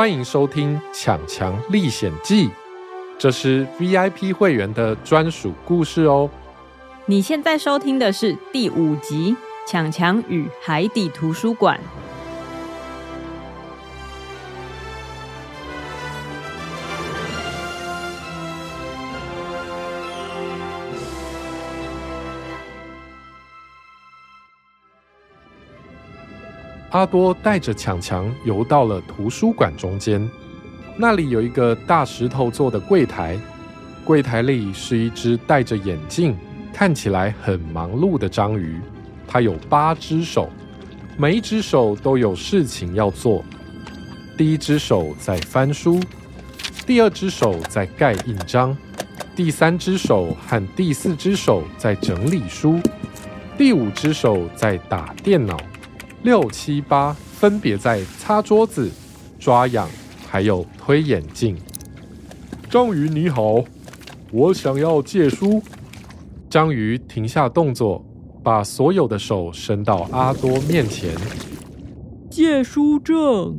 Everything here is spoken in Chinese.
欢迎收听《抢强历险记》，这是 VIP 会员的专属故事哦。你现在收听的是第五集《抢强与海底图书馆》。阿多带着强强游到了图书馆中间，那里有一个大石头做的柜台，柜台里是一只戴着眼镜、看起来很忙碌的章鱼。它有八只手，每一只手都有事情要做。第一只手在翻书，第二只手在盖印章，第三只手和第四只手在整理书，第五只手在打电脑。六七八分别在擦桌子、抓痒，还有推眼镜。章鱼你好，我想要借书。章鱼停下动作，把所有的手伸到阿多面前。借书证。